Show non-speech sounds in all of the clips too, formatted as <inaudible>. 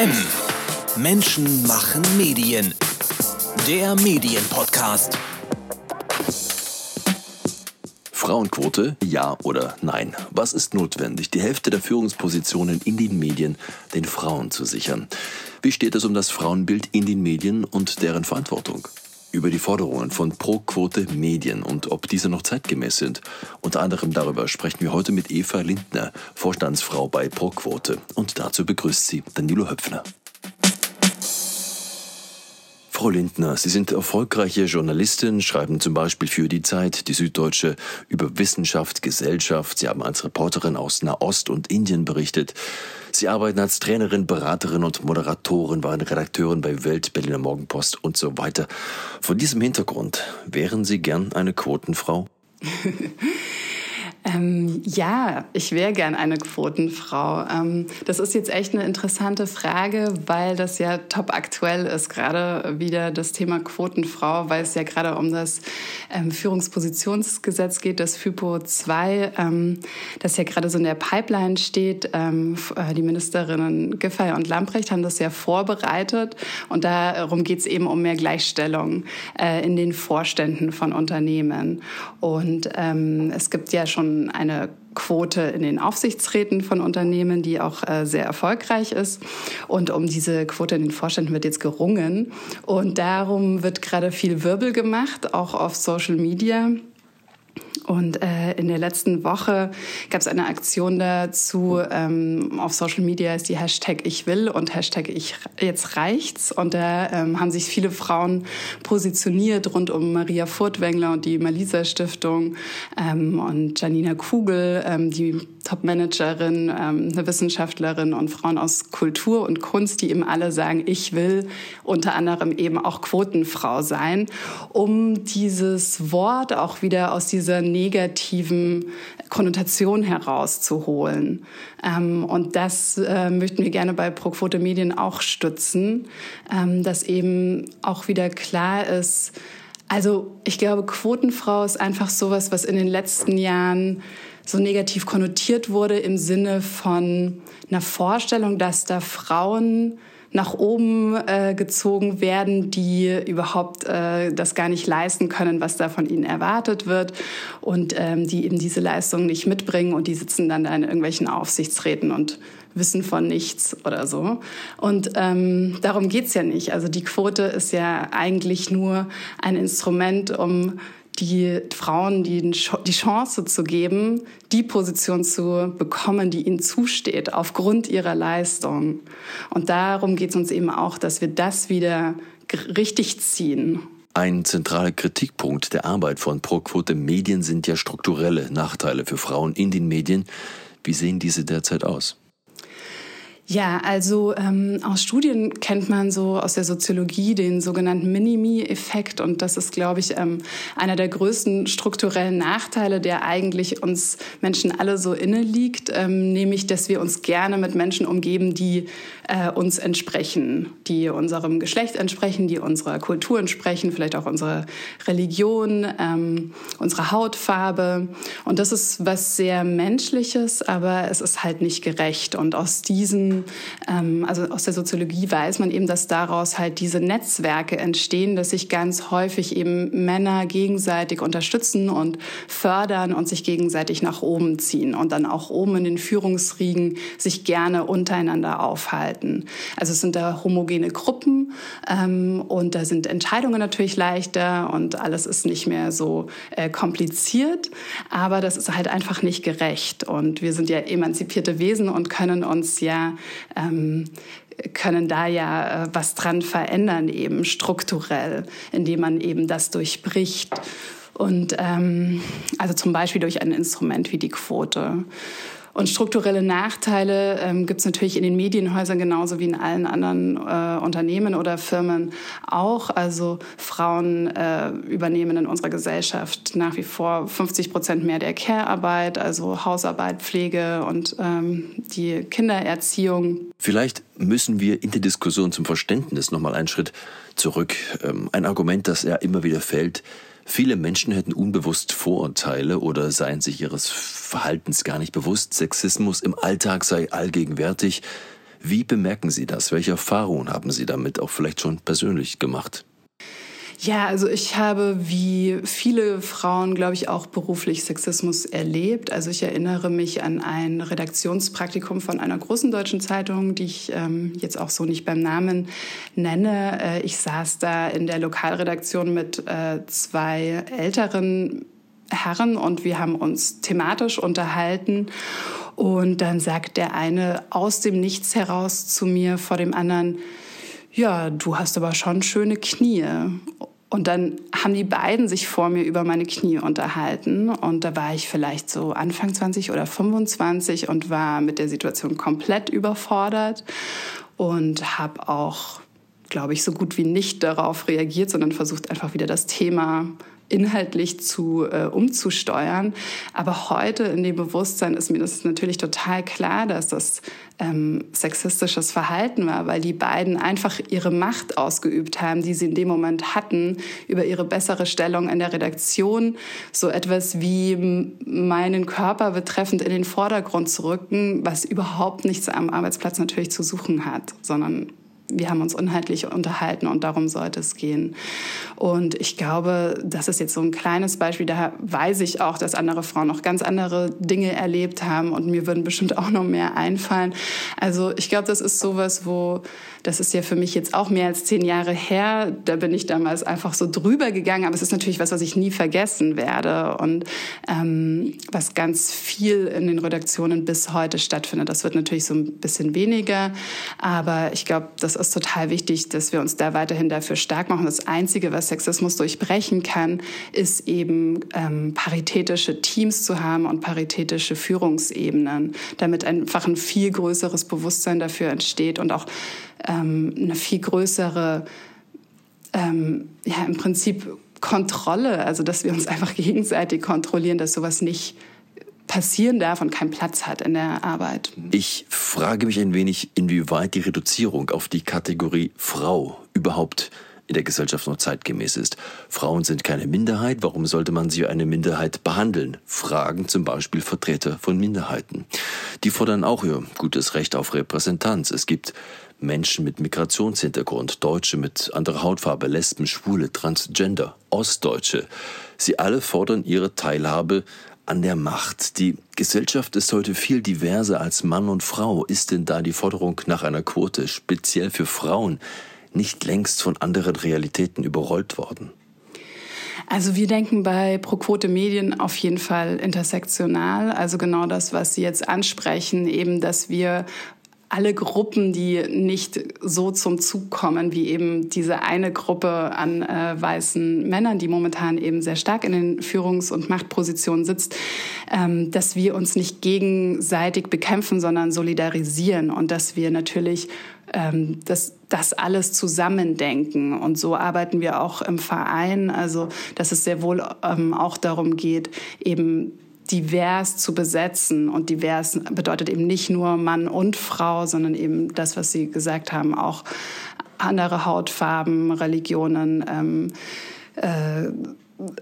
M. Menschen machen Medien. Der Medienpodcast. Frauenquote, ja oder nein? Was ist notwendig, die Hälfte der Führungspositionen in den Medien den Frauen zu sichern? Wie steht es um das Frauenbild in den Medien und deren Verantwortung? Über die Forderungen von Pro-Quote Medien und ob diese noch zeitgemäß sind. Unter anderem darüber sprechen wir heute mit Eva Lindner, Vorstandsfrau bei Pro-Quote. Und dazu begrüßt sie Danilo Höpfner. Frau Lindner, Sie sind erfolgreiche Journalistin, schreiben zum Beispiel für die Zeit, die Süddeutsche, über Wissenschaft, Gesellschaft. Sie haben als Reporterin aus Nahost und Indien berichtet. Sie arbeiten als Trainerin, Beraterin und Moderatorin, waren Redakteurin bei Welt, Berliner Morgenpost und so weiter. Von diesem Hintergrund, wären Sie gern eine Quotenfrau? <laughs> Ähm, ja, ich wäre gern eine Quotenfrau. Ähm, das ist jetzt echt eine interessante Frage, weil das ja top aktuell ist, gerade wieder das Thema Quotenfrau, weil es ja gerade um das ähm, Führungspositionsgesetz geht, das FIPO 2, ähm, das ja gerade so in der Pipeline steht. Ähm, äh, die Ministerinnen Giffey und Lamprecht haben das ja vorbereitet und darum geht es eben um mehr Gleichstellung äh, in den Vorständen von Unternehmen. Und ähm, es gibt ja schon eine Quote in den Aufsichtsräten von Unternehmen, die auch äh, sehr erfolgreich ist. Und um diese Quote in den Vorständen wird jetzt gerungen. Und darum wird gerade viel Wirbel gemacht, auch auf Social Media. Und äh, in der letzten Woche gab es eine Aktion dazu. Ähm, auf Social Media ist die Hashtag Ich will und Hashtag Ich jetzt reicht's. Und da ähm, haben sich viele Frauen positioniert rund um Maria Furtwängler und die Malisa Stiftung ähm, und Janina Kugel, ähm, die Top-Managerin, ähm, eine Wissenschaftlerin und Frauen aus Kultur und Kunst, die eben alle sagen, ich will unter anderem eben auch Quotenfrau sein, um dieses Wort auch wieder aus dieser negativen Konnotation herauszuholen. Ähm, und das äh, möchten wir gerne bei Proquote Medien auch stützen, ähm, dass eben auch wieder klar ist, also ich glaube, Quotenfrau ist einfach sowas, was in den letzten Jahren so negativ konnotiert wurde im Sinne von einer Vorstellung, dass da Frauen nach oben äh, gezogen werden, die überhaupt äh, das gar nicht leisten können, was da von ihnen erwartet wird und ähm, die eben diese Leistung nicht mitbringen und die sitzen dann da in irgendwelchen Aufsichtsräten und wissen von nichts oder so. Und ähm, darum geht's ja nicht. Also die Quote ist ja eigentlich nur ein Instrument, um die Frauen die, die Chance zu geben, die Position zu bekommen, die ihnen zusteht, aufgrund ihrer Leistung. Und darum geht es uns eben auch, dass wir das wieder richtig ziehen. Ein zentraler Kritikpunkt der Arbeit von Proquote Medien sind ja strukturelle Nachteile für Frauen in den Medien. Wie sehen diese derzeit aus? Ja, also ähm, aus Studien kennt man so aus der Soziologie den sogenannten Minimi-Effekt. Und das ist, glaube ich, ähm, einer der größten strukturellen Nachteile, der eigentlich uns Menschen alle so inne liegt, ähm, nämlich, dass wir uns gerne mit Menschen umgeben, die äh, uns entsprechen, die unserem Geschlecht entsprechen, die unserer Kultur entsprechen, vielleicht auch unserer Religion, ähm, unserer Hautfarbe. Und das ist was sehr Menschliches, aber es ist halt nicht gerecht. Und aus diesen ähm, also aus der Soziologie weiß man eben, dass daraus halt diese Netzwerke entstehen, dass sich ganz häufig eben Männer gegenseitig unterstützen und fördern und sich gegenseitig nach oben ziehen und dann auch oben in den Führungsriegen sich gerne untereinander aufhalten. Also es sind da homogene Gruppen ähm, und da sind Entscheidungen natürlich leichter und alles ist nicht mehr so äh, kompliziert, aber das ist halt einfach nicht gerecht und wir sind ja emanzipierte Wesen und können uns ja ähm, können da ja äh, was dran verändern, eben strukturell, indem man eben das durchbricht. Und ähm, also zum Beispiel durch ein Instrument wie die Quote. Und strukturelle Nachteile ähm, gibt es natürlich in den Medienhäusern genauso wie in allen anderen äh, Unternehmen oder Firmen auch. Also Frauen äh, übernehmen in unserer Gesellschaft nach wie vor 50 Prozent mehr der Care-Arbeit, also Hausarbeit, Pflege und ähm, die Kindererziehung. Vielleicht müssen wir in der Diskussion zum Verständnis nochmal einen Schritt zurück. Ähm, ein Argument, das ja immer wieder fällt, Viele Menschen hätten unbewusst Vorurteile oder seien sich ihres Verhaltens gar nicht bewusst. Sexismus im Alltag sei allgegenwärtig. Wie bemerken Sie das? Welche Erfahrungen haben Sie damit auch vielleicht schon persönlich gemacht? Ja, also ich habe wie viele Frauen, glaube ich, auch beruflich Sexismus erlebt. Also ich erinnere mich an ein Redaktionspraktikum von einer großen deutschen Zeitung, die ich ähm, jetzt auch so nicht beim Namen nenne. Äh, ich saß da in der Lokalredaktion mit äh, zwei älteren Herren und wir haben uns thematisch unterhalten. Und dann sagt der eine aus dem Nichts heraus zu mir vor dem anderen, ja, du hast aber schon schöne Knie. Und dann haben die beiden sich vor mir über meine Knie unterhalten. Und da war ich vielleicht so Anfang 20 oder 25 und war mit der Situation komplett überfordert und habe auch, glaube ich, so gut wie nicht darauf reagiert, sondern versucht einfach wieder das Thema inhaltlich zu äh, umzusteuern. Aber heute in dem Bewusstsein ist mir das natürlich total klar, dass das ähm, sexistisches Verhalten war, weil die beiden einfach ihre Macht ausgeübt haben, die sie in dem Moment hatten, über ihre bessere Stellung in der Redaktion, so etwas wie meinen Körper betreffend in den Vordergrund zu rücken, was überhaupt nichts am Arbeitsplatz natürlich zu suchen hat, sondern wir haben uns inhaltlich unterhalten und darum sollte es gehen. Und ich glaube, das ist jetzt so ein kleines Beispiel. Da weiß ich auch, dass andere Frauen noch ganz andere Dinge erlebt haben und mir würden bestimmt auch noch mehr einfallen. Also ich glaube, das ist sowas, wo, das ist ja für mich jetzt auch mehr als zehn Jahre her. Da bin ich damals einfach so drüber gegangen. Aber es ist natürlich was, was ich nie vergessen werde und ähm, was ganz viel in den Redaktionen bis heute stattfindet. Das wird natürlich so ein bisschen weniger. Aber ich glaube, das ist total wichtig, dass wir uns da weiterhin dafür stark machen. Das Einzige, was Sexismus durchbrechen kann, ist eben ähm, paritätische Teams zu haben und paritätische Führungsebenen, damit einfach ein viel größeres Bewusstsein dafür entsteht und auch ähm, eine viel größere, ähm, ja, im Prinzip Kontrolle, also dass wir uns <laughs> einfach gegenseitig kontrollieren, dass sowas nicht passieren darf und keinen Platz hat in der Arbeit. Ich frage mich ein wenig, inwieweit die Reduzierung auf die Kategorie Frau überhaupt in der Gesellschaft noch zeitgemäß ist. Frauen sind keine Minderheit, warum sollte man sie eine Minderheit behandeln? Fragen zum Beispiel Vertreter von Minderheiten. Die fordern auch ihr gutes Recht auf Repräsentanz. Es gibt Menschen mit Migrationshintergrund, Deutsche mit anderer Hautfarbe, Lesben, Schwule, Transgender, Ostdeutsche. Sie alle fordern ihre Teilhabe an der Macht. Die Gesellschaft ist heute viel diverser als Mann und Frau. Ist denn da die Forderung nach einer Quote speziell für Frauen nicht längst von anderen Realitäten überrollt worden? Also wir denken bei Pro-Quote Medien auf jeden Fall intersektional. Also genau das, was Sie jetzt ansprechen, eben, dass wir alle Gruppen, die nicht so zum Zug kommen, wie eben diese eine Gruppe an äh, weißen Männern, die momentan eben sehr stark in den Führungs- und Machtpositionen sitzt, ähm, dass wir uns nicht gegenseitig bekämpfen, sondern solidarisieren und dass wir natürlich ähm, das, das alles zusammendenken. Und so arbeiten wir auch im Verein, also dass es sehr wohl ähm, auch darum geht, eben divers zu besetzen. Und divers bedeutet eben nicht nur Mann und Frau, sondern eben das, was Sie gesagt haben, auch andere Hautfarben, Religionen, ähm, äh,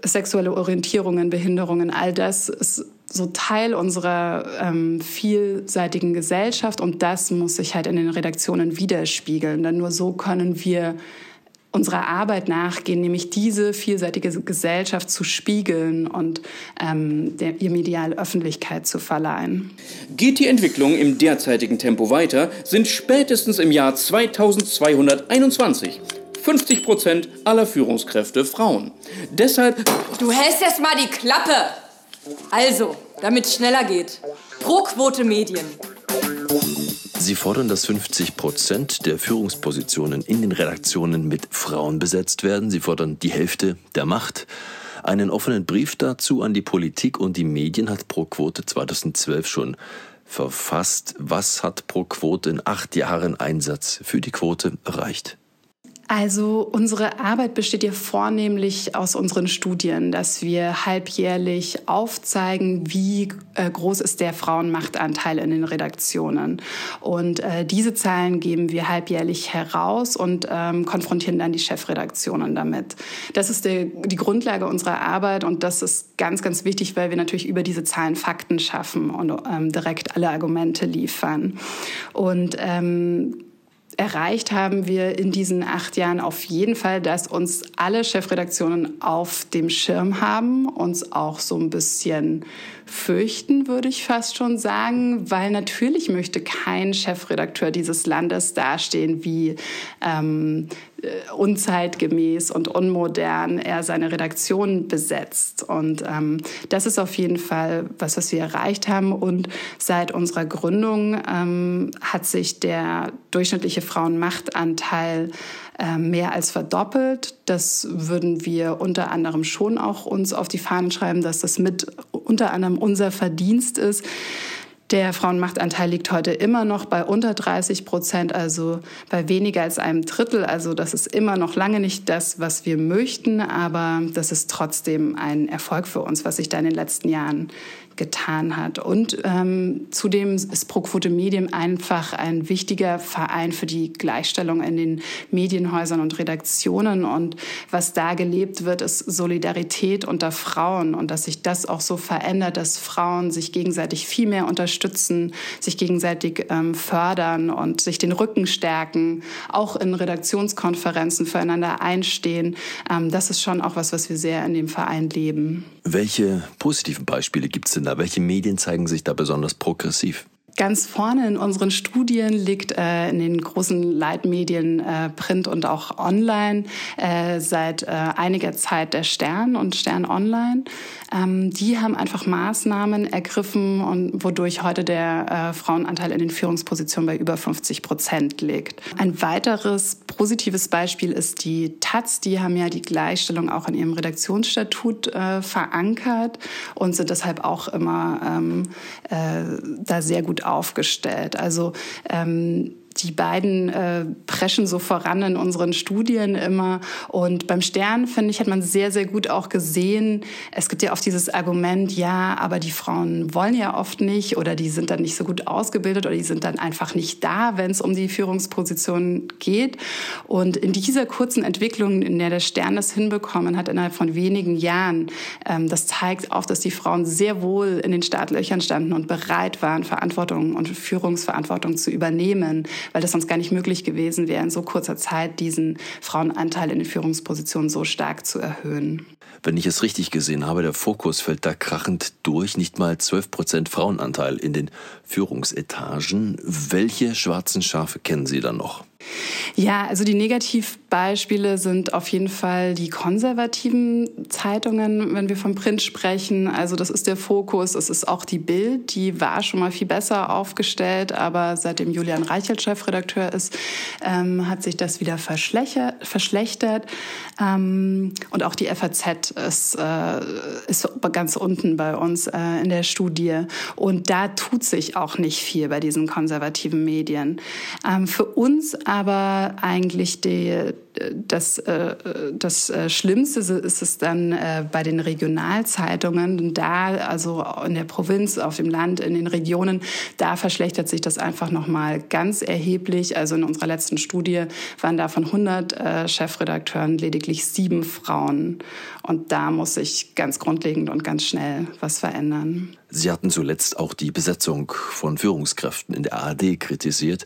sexuelle Orientierungen, Behinderungen, all das ist so Teil unserer ähm, vielseitigen Gesellschaft und das muss sich halt in den Redaktionen widerspiegeln. Denn nur so können wir unserer Arbeit nachgehen, nämlich diese vielseitige Gesellschaft zu spiegeln und ähm, der, ihr medial Öffentlichkeit zu verleihen. Geht die Entwicklung im derzeitigen Tempo weiter, sind spätestens im Jahr 2221 50 Prozent aller Führungskräfte Frauen. Deshalb. Du hältst erst mal die Klappe! Also, damit es schneller geht. Pro Quote Medien. Sie fordern, dass 50 Prozent der Führungspositionen in den Redaktionen mit Frauen besetzt werden. Sie fordern die Hälfte der Macht. Einen offenen Brief dazu an die Politik und die Medien hat Pro Quote 2012 schon verfasst. Was hat Pro Quote in acht Jahren Einsatz für die Quote erreicht? Also unsere Arbeit besteht ja vornehmlich aus unseren Studien, dass wir halbjährlich aufzeigen, wie äh, groß ist der Frauenmachtanteil in den Redaktionen. Und äh, diese Zahlen geben wir halbjährlich heraus und ähm, konfrontieren dann die Chefredaktionen damit. Das ist der, die Grundlage unserer Arbeit und das ist ganz, ganz wichtig, weil wir natürlich über diese Zahlen Fakten schaffen und ähm, direkt alle Argumente liefern. Und ähm, erreicht haben wir in diesen acht Jahren auf jeden Fall, dass uns alle Chefredaktionen auf dem Schirm haben, uns auch so ein bisschen fürchten, würde ich fast schon sagen, weil natürlich möchte kein Chefredakteur dieses Landes dastehen wie ähm, äh, unzeitgemäß und unmodern er seine Redaktion besetzt. Und ähm, das ist auf jeden Fall was, was wir erreicht haben. Und seit unserer Gründung ähm, hat sich der durchschnittliche Frauenmachtanteil äh, mehr als verdoppelt. Das würden wir unter anderem schon auch uns auf die Fahnen schreiben, dass das mit unter anderem unser Verdienst ist. Der Frauenmachtanteil liegt heute immer noch bei unter 30 Prozent, also bei weniger als einem Drittel. Also das ist immer noch lange nicht das, was wir möchten, aber das ist trotzdem ein Erfolg für uns, was sich da in den letzten Jahren getan hat. Und ähm, zudem ist ProQuote Medien einfach ein wichtiger Verein für die Gleichstellung in den Medienhäusern und Redaktionen. Und was da gelebt wird, ist Solidarität unter Frauen und dass sich das auch so verändert, dass Frauen sich gegenseitig viel mehr unterstützen, sich gegenseitig ähm, fördern und sich den Rücken stärken, auch in Redaktionskonferenzen füreinander einstehen. Ähm, das ist schon auch was, was wir sehr in dem Verein leben. Welche positiven Beispiele gibt es denn da? Welche Medien zeigen sich da besonders progressiv? Ganz vorne in unseren Studien liegt äh, in den großen Leitmedien äh, Print und auch Online äh, seit äh, einiger Zeit der Stern und Stern Online. Ähm, die haben einfach Maßnahmen ergriffen und wodurch heute der äh, Frauenanteil in den Führungspositionen bei über 50 Prozent liegt. Ein weiteres positives Beispiel ist die Taz. Die haben ja die Gleichstellung auch in ihrem Redaktionsstatut äh, verankert und sind deshalb auch immer ähm, da sehr gut aufgestellt. Also ähm, die beiden äh, preschen so voran in unseren Studien immer. Und beim Stern, finde ich, hat man sehr, sehr gut auch gesehen, es gibt ja oft dieses Argument, ja, aber die Frauen wollen ja oft nicht oder die sind dann nicht so gut ausgebildet oder die sind dann einfach nicht da, wenn es um die Führungsposition geht. Und in dieser kurzen Entwicklung, in der der Stern das hinbekommen hat, innerhalb von wenigen Jahren, ähm, das zeigt auch, dass die Frauen sehr wohl in den Startlöchern standen und bereit waren, Verantwortung und Führungsverantwortung zu übernehmen weil das sonst gar nicht möglich gewesen wäre, in so kurzer Zeit diesen Frauenanteil in den Führungspositionen so stark zu erhöhen. Wenn ich es richtig gesehen habe, der Fokus fällt da krachend durch. Nicht mal 12 Prozent Frauenanteil in den Führungsetagen. Welche schwarzen Schafe kennen Sie dann noch? Ja, also die Negativbeispiele sind auf jeden Fall die konservativen Zeitungen, wenn wir vom Print sprechen. Also das ist der Fokus. Es ist auch die Bild, die war schon mal viel besser aufgestellt, aber seitdem Julian Reichelt Chefredakteur ist, ähm, hat sich das wieder verschlechtert. Ähm, und auch die FAZ ist, äh, ist ganz unten bei uns äh, in der Studie. Und da tut sich auch nicht viel bei diesen konservativen Medien. Ähm, für uns aber eigentlich die, das, äh, das äh, Schlimmste ist es dann äh, bei den Regionalzeitungen. Da, also in der Provinz, auf dem Land, in den Regionen, da verschlechtert sich das einfach nochmal ganz erheblich. Also in unserer letzten Studie waren da von 100 Chefredakteuren lediglich sieben Frauen. Und da muss sich ganz grundlegend und ganz schnell was verändern. Sie hatten zuletzt auch die Besetzung von Führungskräften in der ARD kritisiert.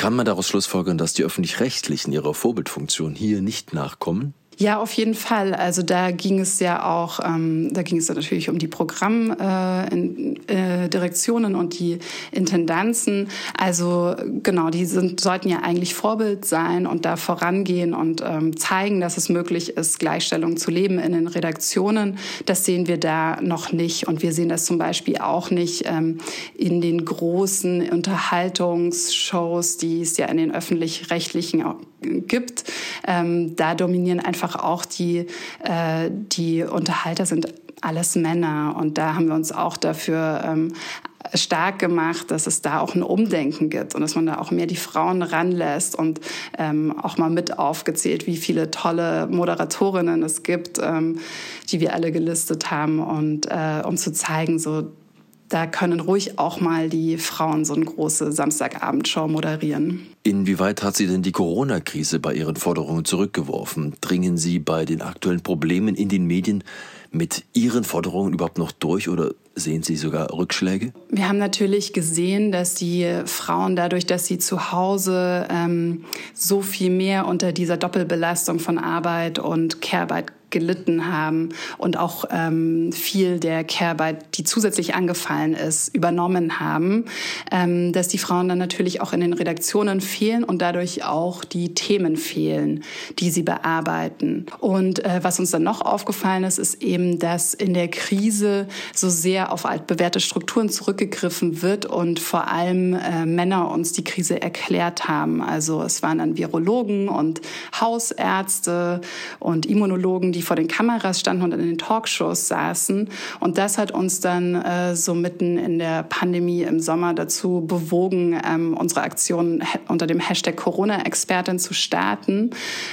Kann man daraus schlussfolgern, dass die öffentlich-rechtlichen ihrer Vorbildfunktion hier nicht nachkommen? Ja, auf jeden Fall. Also da ging es ja auch, ähm, da ging es natürlich um die Programmdirektionen äh, äh, und die Intendanzen. Also genau, die sind, sollten ja eigentlich Vorbild sein und da vorangehen und ähm, zeigen, dass es möglich ist, Gleichstellung zu leben in den Redaktionen. Das sehen wir da noch nicht. Und wir sehen das zum Beispiel auch nicht ähm, in den großen Unterhaltungsshows, die es ja in den öffentlich-rechtlichen gibt. Ähm, da dominieren einfach auch die, äh, die Unterhalter sind alles Männer. Und da haben wir uns auch dafür ähm, stark gemacht, dass es da auch ein Umdenken gibt und dass man da auch mehr die Frauen ranlässt und ähm, auch mal mit aufgezählt, wie viele tolle Moderatorinnen es gibt, ähm, die wir alle gelistet haben und äh, um zu zeigen, so da können ruhig auch mal die Frauen so eine große Samstagabendshow moderieren. Inwieweit hat sie denn die Corona-Krise bei ihren Forderungen zurückgeworfen? Dringen Sie bei den aktuellen Problemen in den Medien mit Ihren Forderungen überhaupt noch durch oder sehen Sie sogar Rückschläge? Wir haben natürlich gesehen, dass die Frauen dadurch, dass sie zu Hause ähm, so viel mehr unter dieser Doppelbelastung von Arbeit und Care-Arbeit gelitten haben und auch ähm, viel der Care-Arbeit, die zusätzlich angefallen ist, übernommen haben, ähm, dass die Frauen dann natürlich auch in den Redaktionen fehlen und dadurch auch die Themen fehlen, die sie bearbeiten. Und äh, was uns dann noch aufgefallen ist, ist eben, dass in der Krise so sehr auf altbewährte Strukturen zurückgegriffen wird und vor allem äh, Männer uns die Krise erklärt haben. Also es waren dann Virologen und Hausärzte und Immunologen, die vor den Kameras standen und in den Talkshows saßen. Und das hat uns dann äh, so mitten in der Pandemie im Sommer dazu bewogen, ähm, unsere Aktion unter dem Hashtag Corona-Expertin zu starten,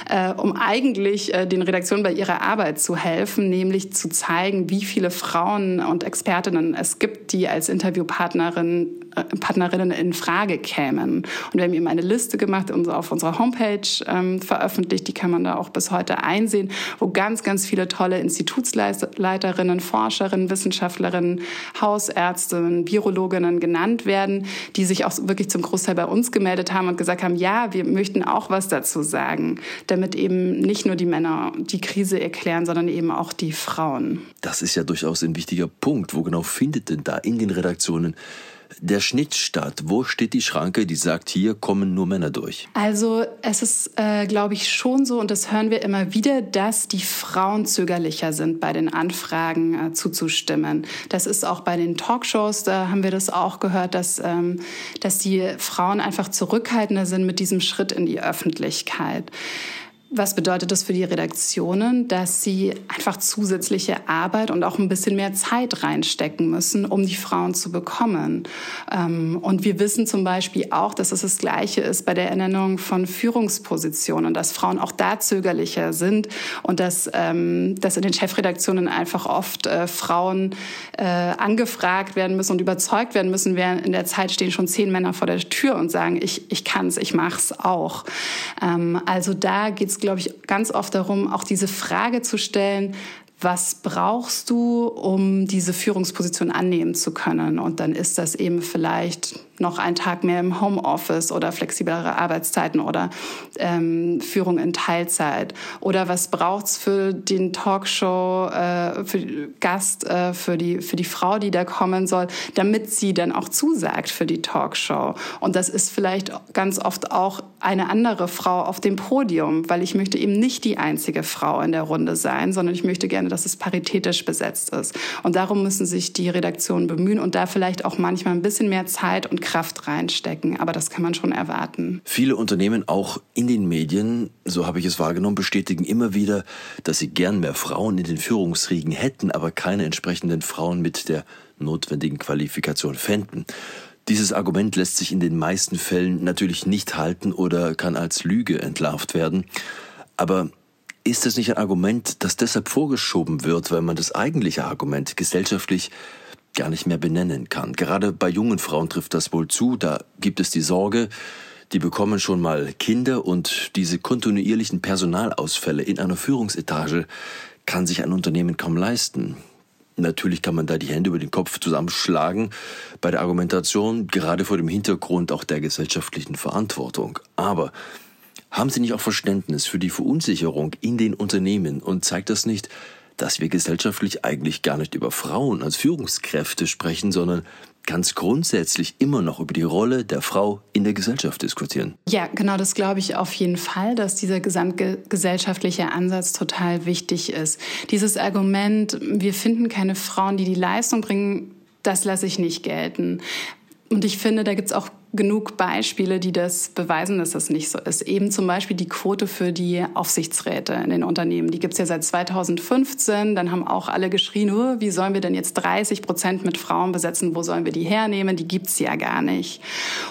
äh, um eigentlich äh, den Redaktionen bei ihrer Arbeit zu helfen, nämlich zu zeigen, wie viele Frauen und Expertinnen. Es gibt, die als Interviewpartnerin Partnerinnen in Frage kämen. Und wir haben eben eine Liste gemacht, auf unserer Homepage ähm, veröffentlicht, die kann man da auch bis heute einsehen, wo ganz ganz, viele tolle Institutsleiterinnen, Forscherinnen, Wissenschaftlerinnen, Hausärztinnen, Virologinnen genannt werden, die sich auch wirklich zum Großteil bei uns gemeldet haben und gesagt haben, ja, wir möchten auch was dazu sagen, damit eben nicht nur die Männer die Krise erklären, sondern eben auch die Frauen. Das ist ja durchaus ein wichtiger Punkt. Wo genau findet denn da in den Redaktionen der Schnitt statt? Wo steht die Schranke, die sagt, hier kommen nur Männer durch? Also es ist, äh, glaube ich, schon so, und das hören wir immer wieder, dass die Frauen zögerlicher sind, bei den Anfragen äh, zuzustimmen. Das ist auch bei den Talkshows, da haben wir das auch gehört, dass, ähm, dass die Frauen einfach zurückhaltender sind mit diesem Schritt in die Öffentlichkeit. Was bedeutet das für die Redaktionen? Dass sie einfach zusätzliche Arbeit und auch ein bisschen mehr Zeit reinstecken müssen, um die Frauen zu bekommen. Ähm, und wir wissen zum Beispiel auch, dass es das Gleiche ist bei der Ernennung von Führungspositionen, dass Frauen auch da zögerlicher sind und dass, ähm, dass in den Chefredaktionen einfach oft äh, Frauen äh, angefragt werden müssen und überzeugt werden müssen, während in der Zeit stehen schon zehn Männer vor der Tür und sagen, ich, ich kann es, ich mach's auch. Ähm, also da geht's glaube ich, ganz oft darum, auch diese Frage zu stellen, was brauchst du, um diese Führungsposition annehmen zu können? Und dann ist das eben vielleicht noch einen Tag mehr im Homeoffice oder flexiblere Arbeitszeiten oder ähm, Führung in Teilzeit? Oder was braucht's für den Talkshow, äh, für Gast, äh, für, die, für die Frau, die da kommen soll, damit sie dann auch zusagt für die Talkshow? Und das ist vielleicht ganz oft auch eine andere Frau auf dem Podium, weil ich möchte eben nicht die einzige Frau in der Runde sein, sondern ich möchte gerne, dass es paritätisch besetzt ist. Und darum müssen sich die Redaktionen bemühen und da vielleicht auch manchmal ein bisschen mehr Zeit und Kraft reinstecken. Aber das kann man schon erwarten. Viele Unternehmen, auch in den Medien, so habe ich es wahrgenommen, bestätigen immer wieder, dass sie gern mehr Frauen in den Führungsriegen hätten, aber keine entsprechenden Frauen mit der notwendigen Qualifikation fänden. Dieses Argument lässt sich in den meisten Fällen natürlich nicht halten oder kann als Lüge entlarvt werden. Aber ist es nicht ein Argument, das deshalb vorgeschoben wird, weil man das eigentliche Argument gesellschaftlich gar nicht mehr benennen kann. Gerade bei jungen Frauen trifft das wohl zu. Da gibt es die Sorge, die bekommen schon mal Kinder und diese kontinuierlichen Personalausfälle in einer Führungsetage kann sich ein Unternehmen kaum leisten. Natürlich kann man da die Hände über den Kopf zusammenschlagen bei der Argumentation, gerade vor dem Hintergrund auch der gesellschaftlichen Verantwortung. Aber haben Sie nicht auch Verständnis für die Verunsicherung in den Unternehmen und zeigt das nicht, dass wir gesellschaftlich eigentlich gar nicht über Frauen als Führungskräfte sprechen, sondern ganz grundsätzlich immer noch über die Rolle der Frau in der Gesellschaft diskutieren. Ja, genau, das glaube ich auf jeden Fall, dass dieser gesamtgesellschaftliche Ansatz total wichtig ist. Dieses Argument, wir finden keine Frauen, die die Leistung bringen, das lasse ich nicht gelten. Und ich finde, da gibt es auch genug Beispiele, die das beweisen, dass das nicht so ist. Eben zum Beispiel die Quote für die Aufsichtsräte in den Unternehmen. Die gibt es ja seit 2015. Dann haben auch alle geschrien, oh, wie sollen wir denn jetzt 30 Prozent mit Frauen besetzen? Wo sollen wir die hernehmen? Die gibt's ja gar nicht.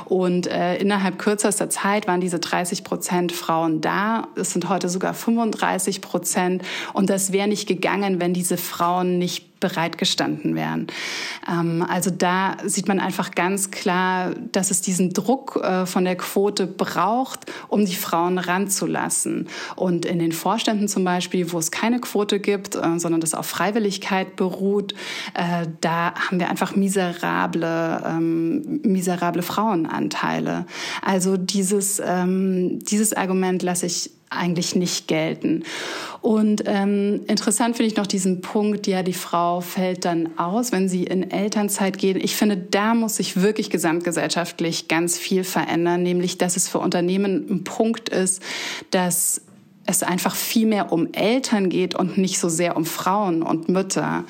Und äh, innerhalb kürzester Zeit waren diese 30 Prozent Frauen da. Es sind heute sogar 35 Prozent. Und das wäre nicht gegangen, wenn diese Frauen nicht bereitgestanden wären. Ähm, also da sieht man einfach ganz klar, dass es diesen Druck äh, von der Quote braucht, um die Frauen ranzulassen. Und in den Vorständen zum Beispiel, wo es keine Quote gibt, äh, sondern das auf Freiwilligkeit beruht, äh, da haben wir einfach miserable, ähm, miserable Frauenanteile. Also dieses, ähm, dieses Argument lasse ich eigentlich nicht gelten. Und ähm, interessant finde ich noch diesen Punkt, ja, die Frau fällt dann aus, wenn sie in Elternzeit geht. Ich finde, da muss sich wirklich gesamtgesellschaftlich ganz viel verändern, nämlich dass es für Unternehmen ein Punkt ist, dass es einfach viel mehr um Eltern geht und nicht so sehr um Frauen und Mütter.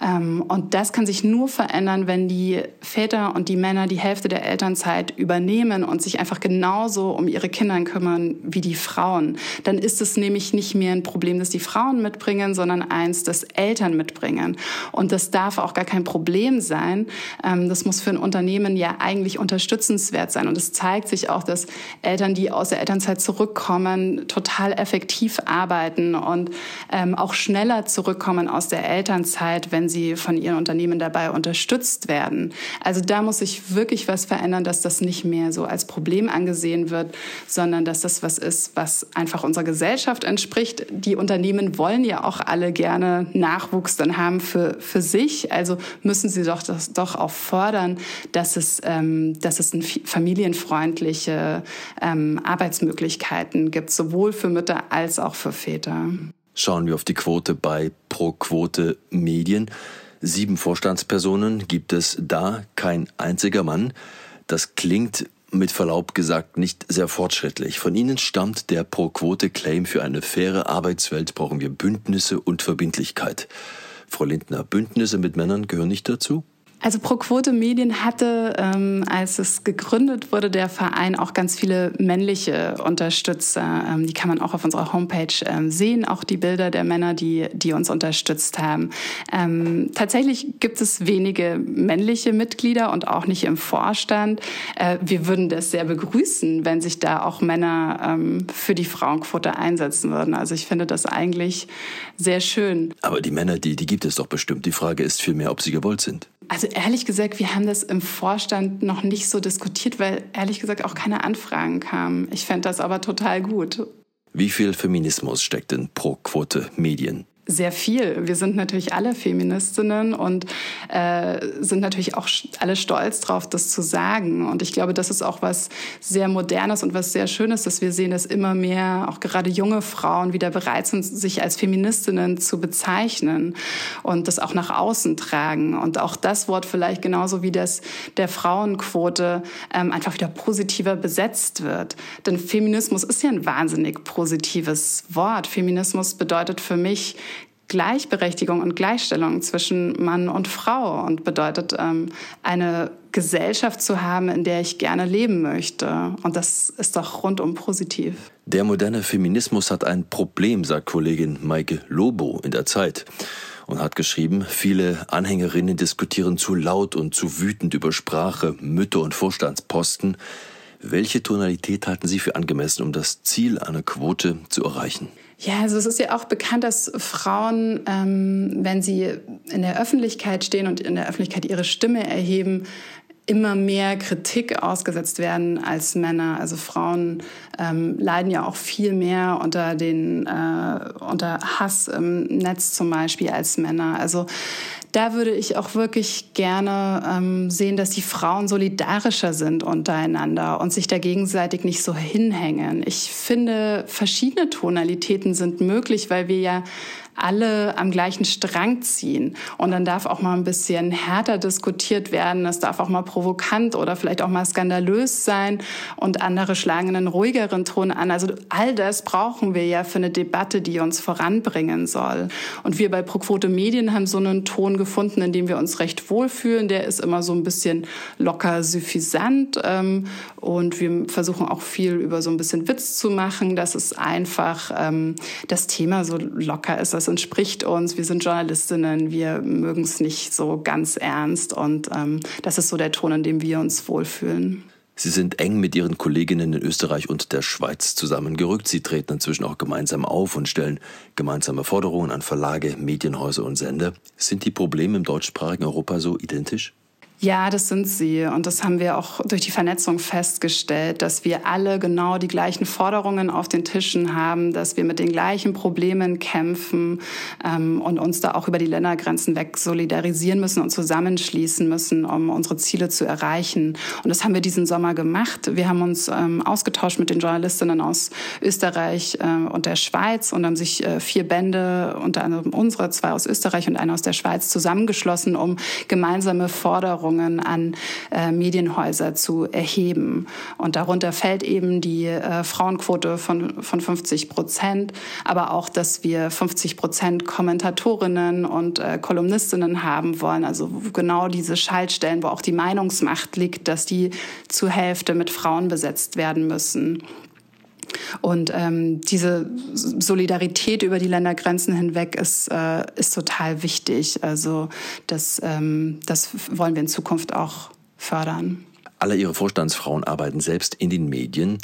Ähm, und das kann sich nur verändern, wenn die Väter und die Männer die Hälfte der Elternzeit übernehmen und sich einfach genauso um ihre Kinder kümmern wie die Frauen. Dann ist es nämlich nicht mehr ein Problem, das die Frauen mitbringen, sondern eins, das Eltern mitbringen. Und das darf auch gar kein Problem sein. Ähm, das muss für ein Unternehmen ja eigentlich unterstützenswert sein. Und es zeigt sich auch, dass Eltern, die aus der Elternzeit zurückkommen, total effektiv arbeiten und ähm, auch schneller zurückkommen aus der Elternzeit, wenn sie von ihren Unternehmen dabei unterstützt werden. Also da muss sich wirklich was verändern, dass das nicht mehr so als Problem angesehen wird, sondern dass das was ist, was einfach unserer Gesellschaft entspricht. Die Unternehmen wollen ja auch alle gerne Nachwuchs dann haben für, für sich. Also müssen sie doch, das, doch auch fordern, dass es, ähm, dass es ein familienfreundliche ähm, Arbeitsmöglichkeiten gibt, sowohl für Mütter als auch für Väter. Schauen wir auf die Quote bei Pro Quote Medien. Sieben Vorstandspersonen gibt es da, kein einziger Mann. Das klingt mit Verlaub gesagt nicht sehr fortschrittlich. Von Ihnen stammt der Pro-Quote-Claim für eine faire Arbeitswelt brauchen wir Bündnisse und Verbindlichkeit. Frau Lindner, Bündnisse mit Männern gehören nicht dazu? Also Pro Quote Medien hatte, ähm, als es gegründet wurde, der Verein auch ganz viele männliche Unterstützer. Ähm, die kann man auch auf unserer Homepage ähm, sehen, auch die Bilder der Männer, die, die uns unterstützt haben. Ähm, tatsächlich gibt es wenige männliche Mitglieder und auch nicht im Vorstand. Äh, wir würden das sehr begrüßen, wenn sich da auch Männer ähm, für die Frauenquote einsetzen würden. Also ich finde das eigentlich sehr schön. Aber die Männer, die, die gibt es doch bestimmt. Die Frage ist vielmehr, ob sie gewollt sind. Also ehrlich gesagt, wir haben das im Vorstand noch nicht so diskutiert, weil ehrlich gesagt auch keine Anfragen kamen. Ich fände das aber total gut. Wie viel Feminismus steckt in Pro Quote Medien? Sehr viel. Wir sind natürlich alle Feministinnen und äh, sind natürlich auch alle stolz drauf, das zu sagen. Und ich glaube, das ist auch was sehr Modernes und was sehr Schönes, dass wir sehen, dass immer mehr, auch gerade junge Frauen, wieder bereit sind, sich als Feministinnen zu bezeichnen und das auch nach außen tragen. Und auch das Wort vielleicht genauso wie das der Frauenquote ähm, einfach wieder positiver besetzt wird. Denn Feminismus ist ja ein wahnsinnig positives Wort. Feminismus bedeutet für mich Gleichberechtigung und Gleichstellung zwischen Mann und Frau und bedeutet ähm, eine Gesellschaft zu haben, in der ich gerne leben möchte. Und das ist doch rundum positiv. Der moderne Feminismus hat ein Problem, sagt Kollegin Maike Lobo in der Zeit und hat geschrieben, viele Anhängerinnen diskutieren zu laut und zu wütend über Sprache, Mütter und Vorstandsposten. Welche Tonalität halten Sie für angemessen, um das Ziel einer Quote zu erreichen? Ja, also es ist ja auch bekannt, dass Frauen, ähm, wenn sie in der Öffentlichkeit stehen und in der Öffentlichkeit ihre Stimme erheben, immer mehr Kritik ausgesetzt werden als Männer. Also Frauen ähm, leiden ja auch viel mehr unter den äh, unter Hass im Netz zum Beispiel als Männer. Also da würde ich auch wirklich gerne ähm, sehen, dass die Frauen solidarischer sind untereinander und sich da gegenseitig nicht so hinhängen. Ich finde, verschiedene Tonalitäten sind möglich, weil wir ja alle am gleichen Strang ziehen. Und dann darf auch mal ein bisschen härter diskutiert werden. Es darf auch mal provokant oder vielleicht auch mal skandalös sein. Und andere schlagen einen ruhigeren Ton an. Also all das brauchen wir ja für eine Debatte, die uns voranbringen soll. Und wir bei Proquote Medien haben so einen Ton gefunden, in dem wir uns recht wohlfühlen. Der ist immer so ein bisschen locker suffisant. Ähm, und wir versuchen auch viel über so ein bisschen Witz zu machen, dass es einfach ähm, das Thema so locker ist. Das entspricht uns. Wir sind Journalistinnen. Wir mögen es nicht so ganz ernst. Und ähm, das ist so der Ton, in dem wir uns wohlfühlen. Sie sind eng mit Ihren Kolleginnen in Österreich und der Schweiz zusammengerückt. Sie treten inzwischen auch gemeinsam auf und stellen gemeinsame Forderungen an Verlage, Medienhäuser und Sender. Sind die Probleme im deutschsprachigen Europa so identisch? Ja, das sind sie. Und das haben wir auch durch die Vernetzung festgestellt, dass wir alle genau die gleichen Forderungen auf den Tischen haben, dass wir mit den gleichen Problemen kämpfen ähm, und uns da auch über die Ländergrenzen weg solidarisieren müssen und zusammenschließen müssen, um unsere Ziele zu erreichen. Und das haben wir diesen Sommer gemacht. Wir haben uns ähm, ausgetauscht mit den Journalistinnen aus Österreich äh, und der Schweiz und haben sich äh, vier Bände, unter anderem unsere, zwei aus Österreich und eine aus der Schweiz, zusammengeschlossen, um gemeinsame Forderungen Forderungen an äh, Medienhäuser zu erheben. Und darunter fällt eben die äh, Frauenquote von, von 50 Prozent, aber auch, dass wir 50 Prozent Kommentatorinnen und äh, Kolumnistinnen haben wollen. Also genau diese Schaltstellen, wo auch die Meinungsmacht liegt, dass die zur Hälfte mit Frauen besetzt werden müssen. Und ähm, diese Solidarität über die Ländergrenzen hinweg ist, äh, ist total wichtig. Also das, ähm, das wollen wir in Zukunft auch fördern. Alle ihre Vorstandsfrauen arbeiten selbst in den Medien.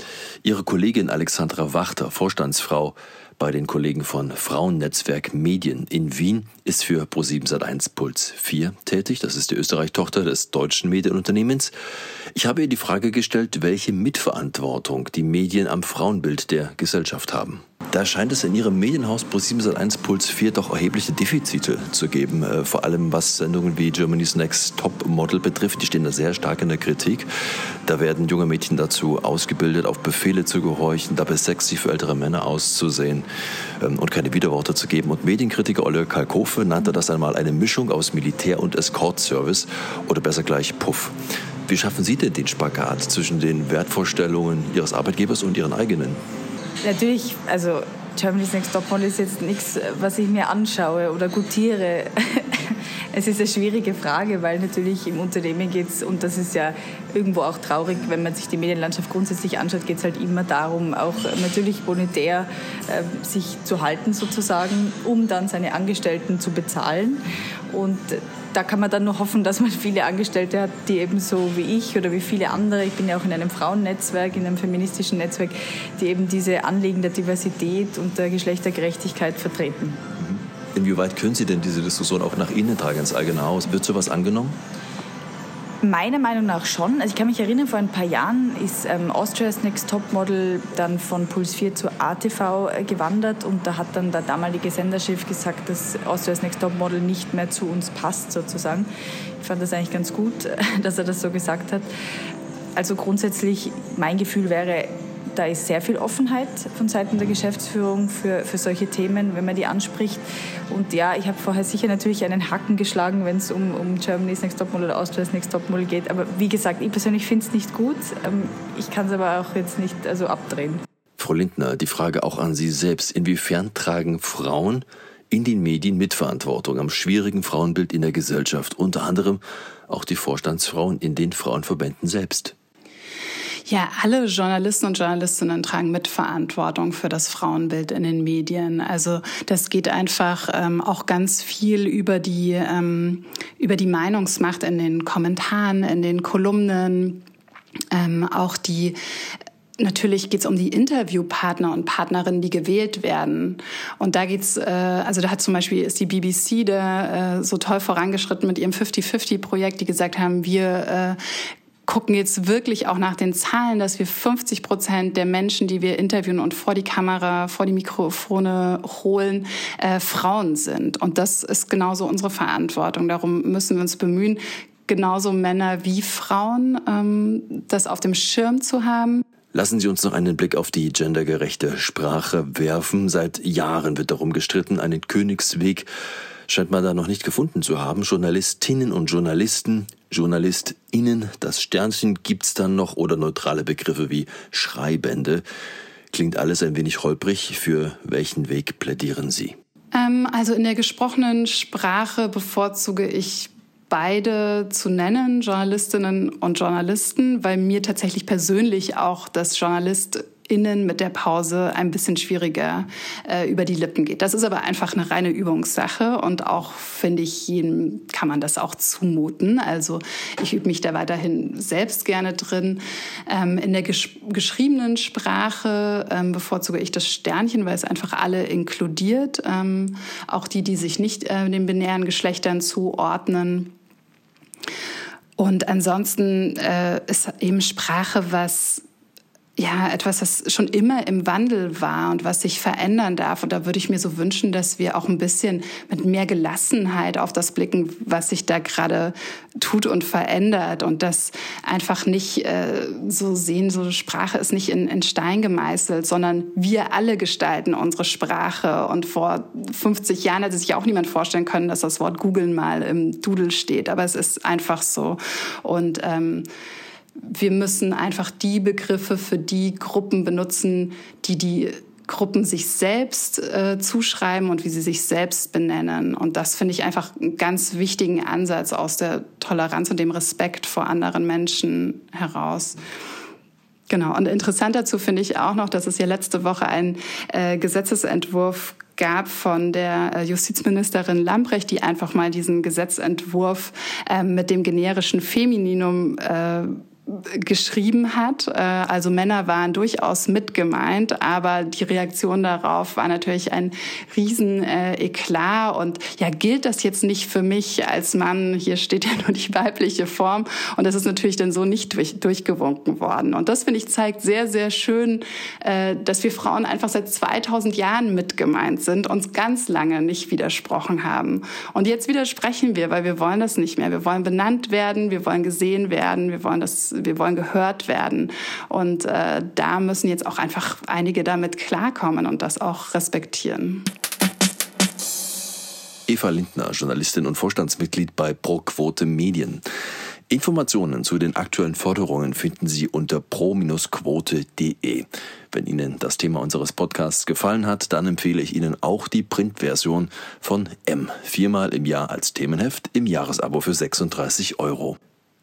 Ihre Kollegin Alexandra Wachter, Vorstandsfrau bei den Kollegen von Frauennetzwerk Medien in Wien, ist für Pro7 Sat1 Puls 4 tätig. Das ist die Österreich-Tochter des deutschen Medienunternehmens. Ich habe ihr die Frage gestellt, welche Mitverantwortung die Medien am Frauenbild der Gesellschaft haben. Da scheint es in Ihrem Medienhaus Pro7 Sat1 Puls 4 doch erhebliche Defizite zu geben. Äh, vor allem was Sendungen wie Germany's Next Top Model betrifft. Die stehen da sehr stark in der Kritik. Da werden junge Mädchen dazu ausgebildet, auf Befehle zu gehorchen, dabei sexy für ältere Männer auszusehen und keine Widerworte zu geben. Und Medienkritiker Olle Kalkofe nannte das einmal eine Mischung aus Militär- und Escort-Service oder besser gleich Puff. Wie schaffen Sie denn den Spagat zwischen den Wertvorstellungen Ihres Arbeitgebers und Ihren eigenen? Natürlich, also Germany's Next Topmodel ist jetzt nichts, was ich mir anschaue oder gutiere. <laughs> es ist eine schwierige Frage, weil natürlich im Unternehmen geht es, und das ist ja irgendwo auch traurig, wenn man sich die Medienlandschaft grundsätzlich anschaut, geht es halt immer darum, auch natürlich monetär äh, sich zu halten sozusagen, um dann seine Angestellten zu bezahlen. Und da kann man dann nur hoffen, dass man viele Angestellte hat, die eben so wie ich oder wie viele andere, ich bin ja auch in einem Frauennetzwerk, in einem feministischen Netzwerk, die eben diese Anliegen der Diversität und der Geschlechtergerechtigkeit vertreten. Inwieweit können Sie denn diese Diskussion auch nach innen tragen ins eigene Haus? Wird sowas angenommen? Meiner Meinung nach schon. Also ich kann mich erinnern, vor ein paar Jahren ist ähm, Austria's Next Top Model dann von Puls 4 zu ATV äh, gewandert und da hat dann der damalige Senderchef gesagt, dass Austria's Next Top Model nicht mehr zu uns passt sozusagen. Ich fand das eigentlich ganz gut, <laughs> dass er das so gesagt hat. Also grundsätzlich, mein Gefühl wäre, da ist sehr viel Offenheit von Seiten der Geschäftsführung für, für solche Themen, wenn man die anspricht. Und ja, ich habe vorher sicher natürlich einen Hacken geschlagen, wenn es um, um Germany's Next Topmodel oder Austria's Next Topmodel geht. Aber wie gesagt, ich persönlich finde es nicht gut. Ähm, ich kann es aber auch jetzt nicht also abdrehen. Frau Lindner, die Frage auch an Sie selbst. Inwiefern tragen Frauen in den Medien Mitverantwortung am schwierigen Frauenbild in der Gesellschaft, unter anderem auch die Vorstandsfrauen in den Frauenverbänden selbst? Ja, alle Journalisten und Journalistinnen tragen Mitverantwortung für das Frauenbild in den Medien. Also das geht einfach ähm, auch ganz viel über die ähm, über die Meinungsmacht in den Kommentaren, in den Kolumnen, ähm, auch die Natürlich geht es um die Interviewpartner und Partnerinnen, die gewählt werden. Und da geht's, äh, also da hat zum Beispiel ist die BBC da äh, so toll vorangeschritten mit ihrem 50-50-Projekt, die gesagt haben, wir äh, gucken jetzt wirklich auch nach den Zahlen, dass wir 50 Prozent der Menschen, die wir interviewen und vor die Kamera, vor die Mikrofone holen, äh, Frauen sind. Und das ist genauso unsere Verantwortung. Darum müssen wir uns bemühen, genauso Männer wie Frauen ähm, das auf dem Schirm zu haben. Lassen Sie uns noch einen Blick auf die gendergerechte Sprache werfen. Seit Jahren wird darum gestritten, einen Königsweg scheint man da noch nicht gefunden zu haben. Journalistinnen und Journalisten, JournalistInnen, das Sternchen gibt's dann noch oder neutrale Begriffe wie Schreibände. Klingt alles ein wenig holprig. Für welchen Weg plädieren Sie? Ähm, also in der gesprochenen Sprache bevorzuge ich beide zu nennen, Journalistinnen und Journalisten, weil mir tatsächlich persönlich auch das Journalist innen mit der Pause ein bisschen schwieriger äh, über die Lippen geht. Das ist aber einfach eine reine Übungssache und auch finde ich jedem kann man das auch zumuten. Also ich übe mich da weiterhin selbst gerne drin. Ähm, in der gesch geschriebenen Sprache ähm, bevorzuge ich das Sternchen, weil es einfach alle inkludiert, ähm, auch die, die sich nicht äh, den binären Geschlechtern zuordnen. Und ansonsten äh, ist eben Sprache was ja, etwas, das schon immer im Wandel war und was sich verändern darf. Und da würde ich mir so wünschen, dass wir auch ein bisschen mit mehr Gelassenheit auf das blicken, was sich da gerade tut und verändert und das einfach nicht äh, so sehen, so Sprache ist nicht in, in Stein gemeißelt, sondern wir alle gestalten unsere Sprache. Und vor 50 Jahren hätte sich auch niemand vorstellen können, dass das Wort googeln mal im Doodle steht. Aber es ist einfach so. Und ähm, wir müssen einfach die Begriffe für die Gruppen benutzen, die die Gruppen sich selbst äh, zuschreiben und wie sie sich selbst benennen. Und das finde ich einfach einen ganz wichtigen Ansatz aus der Toleranz und dem Respekt vor anderen Menschen heraus. Genau. Und interessant dazu finde ich auch noch, dass es ja letzte Woche einen äh, Gesetzesentwurf gab von der äh, Justizministerin Lambrecht, die einfach mal diesen Gesetzentwurf äh, mit dem generischen Femininum äh, geschrieben hat. Äh, also Männer waren durchaus mitgemeint, aber die Reaktion darauf war natürlich ein riesen äh, Eklat und ja, gilt das jetzt nicht für mich als Mann? Hier steht ja <laughs> nur die weibliche Form und das ist natürlich dann so nicht durch, durchgewunken worden. Und das finde ich zeigt sehr, sehr schön, äh, dass wir Frauen einfach seit 2000 Jahren mitgemeint sind, uns ganz lange nicht widersprochen haben. Und jetzt widersprechen wir, weil wir wollen das nicht mehr. Wir wollen benannt werden, wir wollen gesehen werden, wir wollen das wir wollen gehört werden. Und äh, da müssen jetzt auch einfach einige damit klarkommen und das auch respektieren. Eva Lindner, Journalistin und Vorstandsmitglied bei ProQuote Medien. Informationen zu den aktuellen Forderungen finden Sie unter pro-quote.de. Wenn Ihnen das Thema unseres Podcasts gefallen hat, dann empfehle ich Ihnen auch die Printversion von M. Viermal im Jahr als Themenheft im Jahresabo für 36 Euro.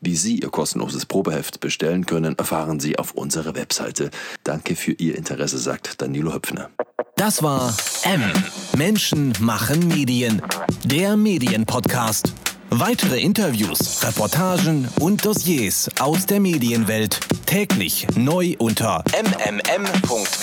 Wie Sie Ihr kostenloses Probeheft bestellen können, erfahren Sie auf unserer Webseite. Danke für Ihr Interesse, sagt Danilo Höpfner. Das war M. Menschen machen Medien. Der Medienpodcast. Weitere Interviews, Reportagen und Dossiers aus der Medienwelt täglich neu unter mmm.verdi.de.